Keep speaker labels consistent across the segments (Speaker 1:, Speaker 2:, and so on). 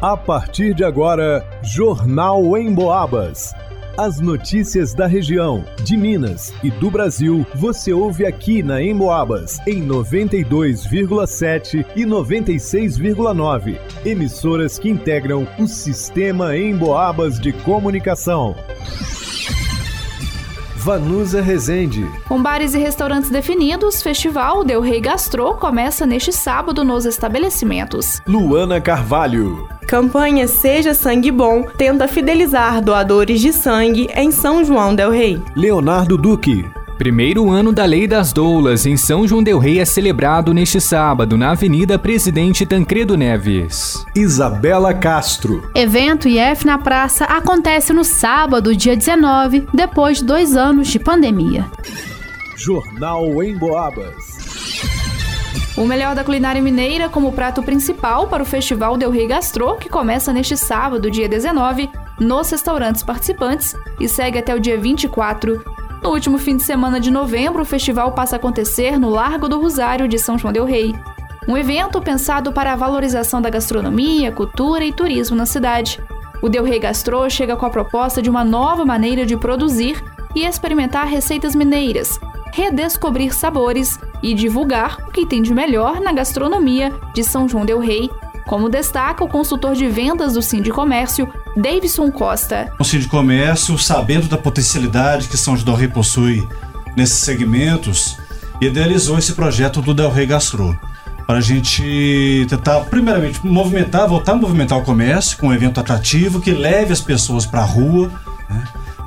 Speaker 1: A partir de agora, Jornal em Boabas. As notícias da região, de Minas e do Brasil, você ouve aqui na Emboabas, em 92,7 e 96,9. Emissoras que integram o sistema Emboabas de comunicação. Vanusa Rezende.
Speaker 2: Com bares e restaurantes definidos, Festival Del Rey Gastro começa neste sábado nos estabelecimentos.
Speaker 1: Luana Carvalho.
Speaker 3: Campanha Seja Sangue Bom tenta fidelizar doadores de sangue em São João Del Rei.
Speaker 1: Leonardo Duque.
Speaker 4: Primeiro ano da Lei das Doulas em São João Del Rei é celebrado neste sábado na Avenida Presidente Tancredo Neves.
Speaker 1: Isabela Castro.
Speaker 2: Evento IF na Praça acontece no sábado, dia 19, depois de dois anos de pandemia.
Speaker 1: Jornal em Boabas.
Speaker 2: O melhor da culinária mineira como prato principal para o Festival Del Rey Gastro, que começa neste sábado, dia 19, nos restaurantes participantes e segue até o dia 24 no último fim de semana de novembro, o festival passa a acontecer no Largo do Rosário de São João del Rei. Um evento pensado para a valorização da gastronomia, cultura e turismo na cidade. O Del Rei Gastro chega com a proposta de uma nova maneira de produzir e experimentar receitas mineiras, redescobrir sabores e divulgar o que tem de melhor na gastronomia de São João del Rei como destaca o consultor de vendas do Sim de Comércio, Davidson Costa.
Speaker 5: O Sim de Comércio, sabendo da potencialidade que São João del Rei possui nesses segmentos, idealizou esse projeto do Del Rey Gastro para a gente tentar, primeiramente, movimentar, voltar a movimentar o comércio com um evento atrativo que leve as pessoas para a rua,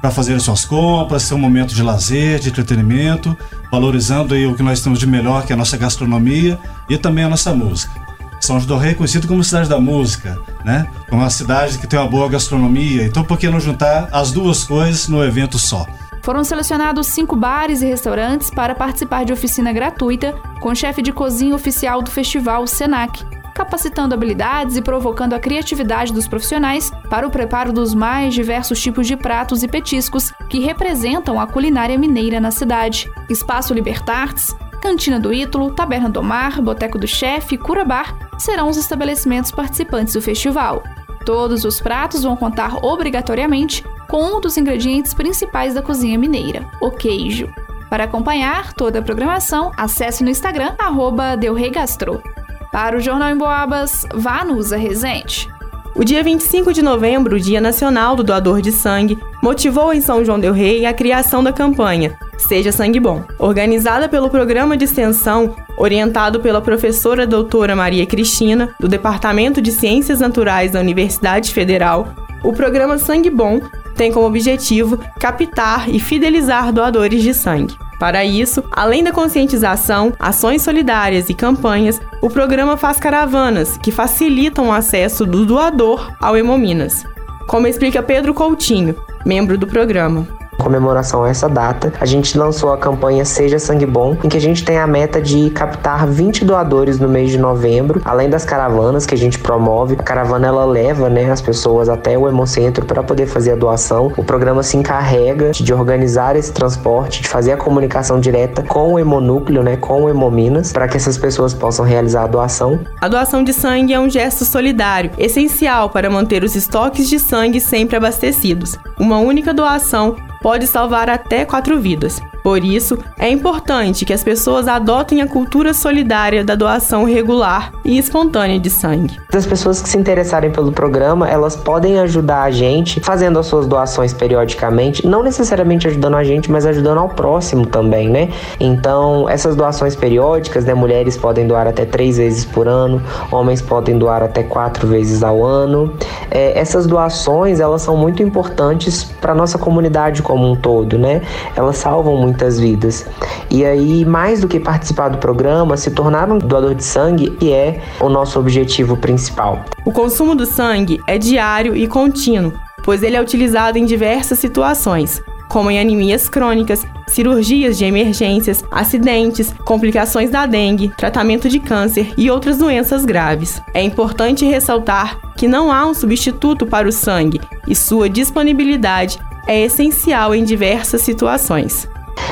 Speaker 5: para fazer suas compras, ser um momento de lazer, de entretenimento, valorizando aí o que nós temos de melhor, que é a nossa gastronomia e também a nossa música. São João do Rei é conhecido como cidade da música, né? Como uma cidade que tem uma boa gastronomia. Então, por que não juntar as duas coisas no evento só?
Speaker 2: Foram selecionados cinco bares e restaurantes para participar de oficina gratuita com o chefe de cozinha oficial do festival, Senac, capacitando habilidades e provocando a criatividade dos profissionais para o preparo dos mais diversos tipos de pratos e petiscos que representam a culinária mineira na cidade. Espaço Libertartes, Cantina do Ítalo, Taberna do Mar, Boteco do Chefe e Cura Bar serão os estabelecimentos participantes do festival. Todos os pratos vão contar obrigatoriamente com um dos ingredientes principais da cozinha mineira, o queijo. Para acompanhar toda a programação, acesse no Instagram, arroba. Para o Jornal em Boabas, vá no Usa Resente.
Speaker 3: O dia 25 de novembro, Dia Nacional do Doador de Sangue, motivou em São João del Rei a criação da campanha Seja Sangue Bom, organizada pelo programa de extensão orientado pela professora doutora Maria Cristina, do Departamento de Ciências Naturais da Universidade Federal. O programa Sangue Bom tem como objetivo captar e fidelizar doadores de sangue. Para isso, além da conscientização, ações solidárias e campanhas, o programa faz caravanas que facilitam o acesso do doador ao Hemominas. Como explica Pedro Coutinho, membro do programa
Speaker 6: comemoração a essa data, a gente lançou a campanha Seja Sangue Bom, em que a gente tem a meta de captar 20 doadores no mês de novembro, além das caravanas que a gente promove. A caravana ela leva, né, as pessoas até o Hemocentro para poder fazer a doação. O programa se encarrega de organizar esse transporte, de fazer a comunicação direta com o Hemonúcleo, né, com o Hemominas, para que essas pessoas possam realizar a doação.
Speaker 3: A doação de sangue é um gesto solidário, essencial para manter os estoques de sangue sempre abastecidos. Uma única doação pode salvar até quatro vidas. Por isso, é importante que as pessoas adotem a cultura solidária da doação regular e espontânea de sangue.
Speaker 6: As pessoas que se interessarem pelo programa, elas podem ajudar a gente fazendo as suas doações periodicamente, não necessariamente ajudando a gente, mas ajudando ao próximo também, né? Então, essas doações periódicas, né, mulheres podem doar até três vezes por ano, homens podem doar até quatro vezes ao ano. É, essas doações, elas são muito importantes para nossa comunidade como um todo, né? Elas salvam muito muitas vidas. E aí, mais do que participar do programa, se tornar um doador de sangue, que é o nosso objetivo principal.
Speaker 3: O consumo do sangue é diário e contínuo, pois ele é utilizado em diversas situações, como em anemias crônicas, cirurgias de emergências, acidentes, complicações da dengue, tratamento de câncer e outras doenças graves. É importante ressaltar que não há um substituto para o sangue e sua disponibilidade é essencial em diversas situações.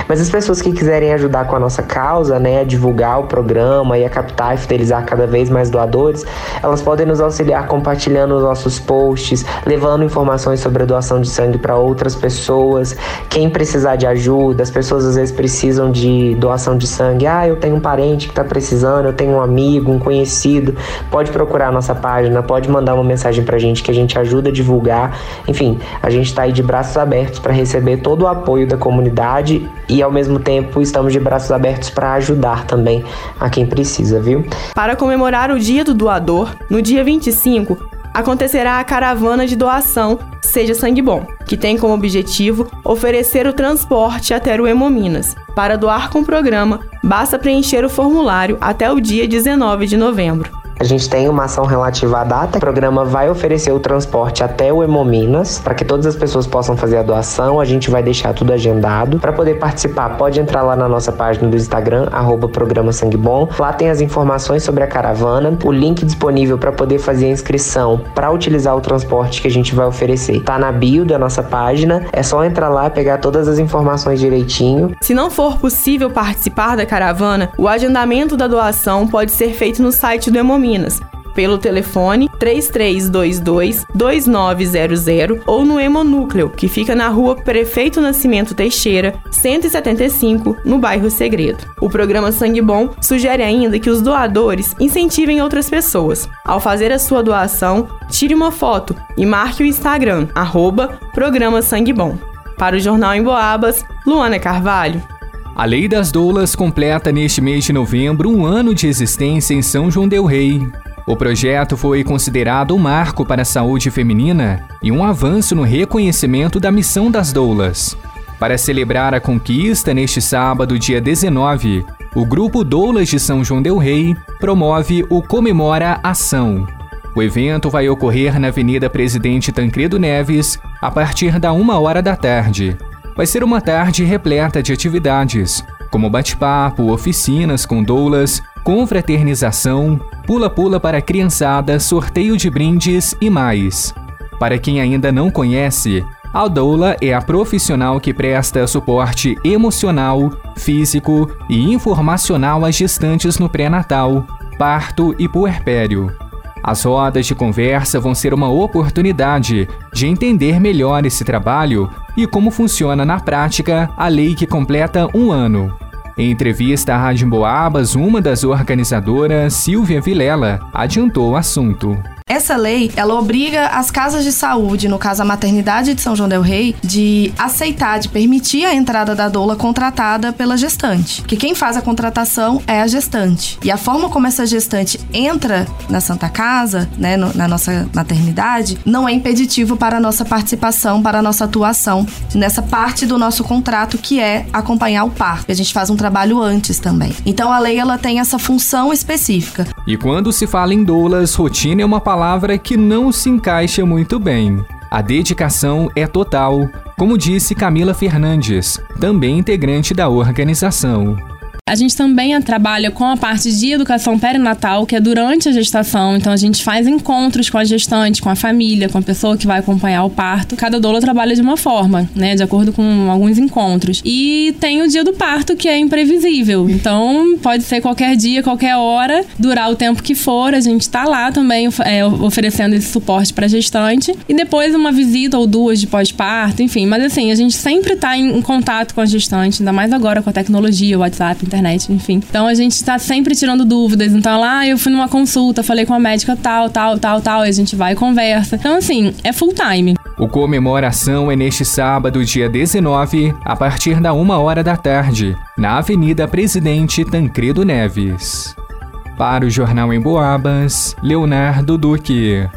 Speaker 6: Mas as pessoas que quiserem ajudar com a nossa causa, né, a divulgar o programa e a captar e fidelizar cada vez mais doadores, elas podem nos auxiliar compartilhando os nossos posts, levando informações sobre a doação de sangue para outras pessoas. Quem precisar de ajuda, as pessoas às vezes precisam de doação de sangue. Ah, eu tenho um parente que está precisando, eu tenho um amigo, um conhecido. Pode procurar a nossa página, pode mandar uma mensagem para a gente que a gente ajuda a divulgar. Enfim, a gente está aí de braços abertos para receber todo o apoio da comunidade e ao mesmo tempo estamos de braços abertos para ajudar também a quem precisa, viu?
Speaker 3: Para comemorar o Dia do Doador, no dia 25, acontecerá a caravana de doação Seja Sangue Bom, que tem como objetivo oferecer o transporte até o Hemominas. Para doar com o programa, basta preencher o formulário até o dia 19 de novembro.
Speaker 6: A gente tem uma ação relativa à data. O programa vai oferecer o transporte até o Hemominas para que todas as pessoas possam fazer a doação. A gente vai deixar tudo agendado. Para poder participar, pode entrar lá na nossa página do Instagram, arroba programa Sangue Bom. Lá tem as informações sobre a caravana, o link disponível para poder fazer a inscrição para utilizar o transporte que a gente vai oferecer. Tá na bio da nossa página. É só entrar lá, pegar todas as informações direitinho.
Speaker 3: Se não for possível participar da caravana, o agendamento da doação pode ser feito no site do Hemominas Minas, pelo telefone 3322-2900 ou no Hemonúcleo, que fica na rua Prefeito Nascimento Teixeira, 175, no bairro Segredo. O programa Sangue Bom sugere ainda que os doadores incentivem outras pessoas. Ao fazer a sua doação, tire uma foto e marque o Instagram, arroba Programa Sangue Bom. Para o Jornal em Boabas, Luana Carvalho.
Speaker 4: A Lei das Doulas completa neste mês de novembro um ano de existência em São João Del Rei. O projeto foi considerado um marco para a saúde feminina e um avanço no reconhecimento da missão das doulas. Para celebrar a conquista neste sábado, dia 19, o Grupo Doulas de São João Del Rei promove o Comemora Ação. O evento vai ocorrer na Avenida Presidente Tancredo Neves a partir da uma hora da tarde vai ser uma tarde repleta de atividades, como bate-papo, oficinas com doulas, confraternização, pula-pula para criançada, sorteio de brindes e mais. Para quem ainda não conhece, a doula é a profissional que presta suporte emocional, físico e informacional às gestantes no pré-natal, parto e puerpério. As rodas de conversa vão ser uma oportunidade de entender melhor esse trabalho e como funciona na prática a lei que completa um ano. Em entrevista à Rádio Boabas, uma das organizadoras, Silvia Vilela, adiantou o assunto.
Speaker 7: Essa lei, ela obriga as casas de saúde, no caso a maternidade de São João del Rei, de aceitar, de permitir a entrada da doula contratada pela gestante. Porque quem faz a contratação é a gestante. E a forma como essa gestante entra na Santa Casa, né, no, na nossa maternidade, não é impeditivo para a nossa participação, para a nossa atuação nessa parte do nosso contrato que é acompanhar o parto. A gente faz um trabalho antes também. Então a lei ela tem essa função específica.
Speaker 4: E quando se fala em doulas, rotina é uma palavra que não se encaixa muito bem. A dedicação é total, como disse Camila Fernandes, também integrante da organização.
Speaker 8: A gente também trabalha com a parte de educação perinatal, que é durante a gestação. Então a gente faz encontros com a gestante, com a família, com a pessoa que vai acompanhar o parto. Cada doula trabalha de uma forma, né, de acordo com alguns encontros. E tem o dia do parto que é imprevisível. Então pode ser qualquer dia, qualquer hora, durar o tempo que for. A gente está lá também é, oferecendo esse suporte para gestante e depois uma visita ou duas de pós-parto, enfim. Mas assim a gente sempre está em, em contato com a gestante, ainda mais agora com a tecnologia, o WhatsApp, internet internet, enfim. Então a gente está sempre tirando dúvidas. Então lá eu fui numa consulta, falei com a médica tal, tal, tal, tal, e a gente vai e conversa. Então assim, é full time.
Speaker 4: O comemoração é neste sábado, dia 19, a partir da uma hora da tarde, na Avenida Presidente Tancredo Neves. Para o Jornal em Boabas, Leonardo Duque.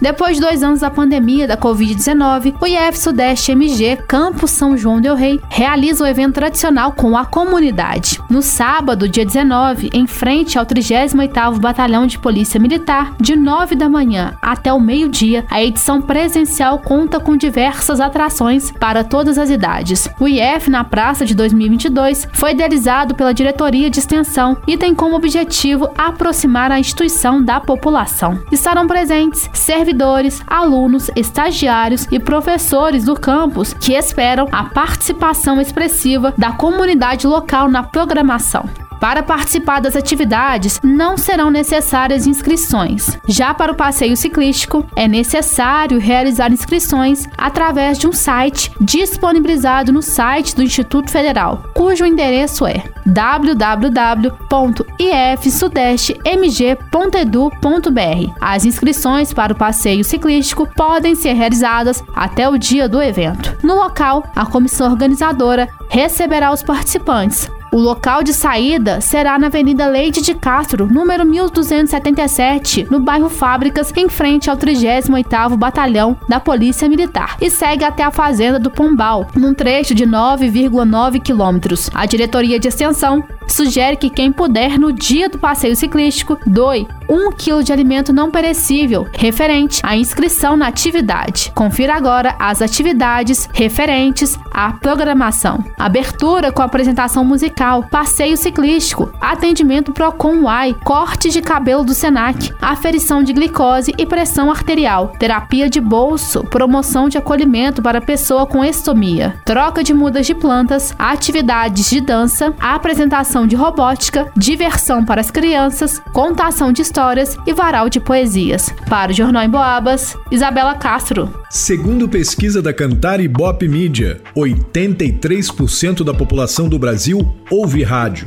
Speaker 9: Depois de dois anos da pandemia da Covid-19, o IF Sudeste MG Campus São João Del Rei realiza o evento tradicional com a comunidade. No sábado, dia 19, em frente ao 38º Batalhão de Polícia Militar, de 9 da manhã até o meio-dia, a edição presencial conta com diversas atrações para todas as idades. O IF na Praça de 2022 foi idealizado pela Diretoria de Extensão e tem como objetivo aproximar a instituição da população. Estarão presentes servidores servidores, alunos, estagiários e professores do campus que esperam a participação expressiva da comunidade local na programação. Para participar das atividades, não serão necessárias inscrições. Já para o passeio ciclístico, é necessário realizar inscrições através de um site disponibilizado no site do Instituto Federal, cujo endereço é www.ifsudestemg.edu.br. As inscrições para o passeio ciclístico podem ser realizadas até o dia do evento. No local, a comissão organizadora receberá os participantes, o local de saída será na Avenida Leite de Castro, número 1277, no bairro Fábricas, em frente ao 38º Batalhão da Polícia Militar, e segue até a Fazenda do Pombal, num trecho de 9,9 quilômetros. A Diretoria de Extensão sugere que quem puder, no dia do passeio ciclístico, doe um quilo de alimento não perecível, referente à inscrição na atividade. Confira agora as atividades referentes à programação. Abertura com apresentação musical, passeio ciclístico, atendimento Procon Y, corte de cabelo do Senac, aferição de glicose e pressão arterial, terapia de bolso, promoção de acolhimento para pessoa com estomia, troca de mudas de plantas, atividades de dança, apresentação de robótica, diversão para as crianças, contação de histórias e varal de poesias. Para o Jornal em Boabas, Isabela Castro.
Speaker 1: Segundo pesquisa da Cantar e Bop Mídia, 83% da população do Brasil ouve rádio,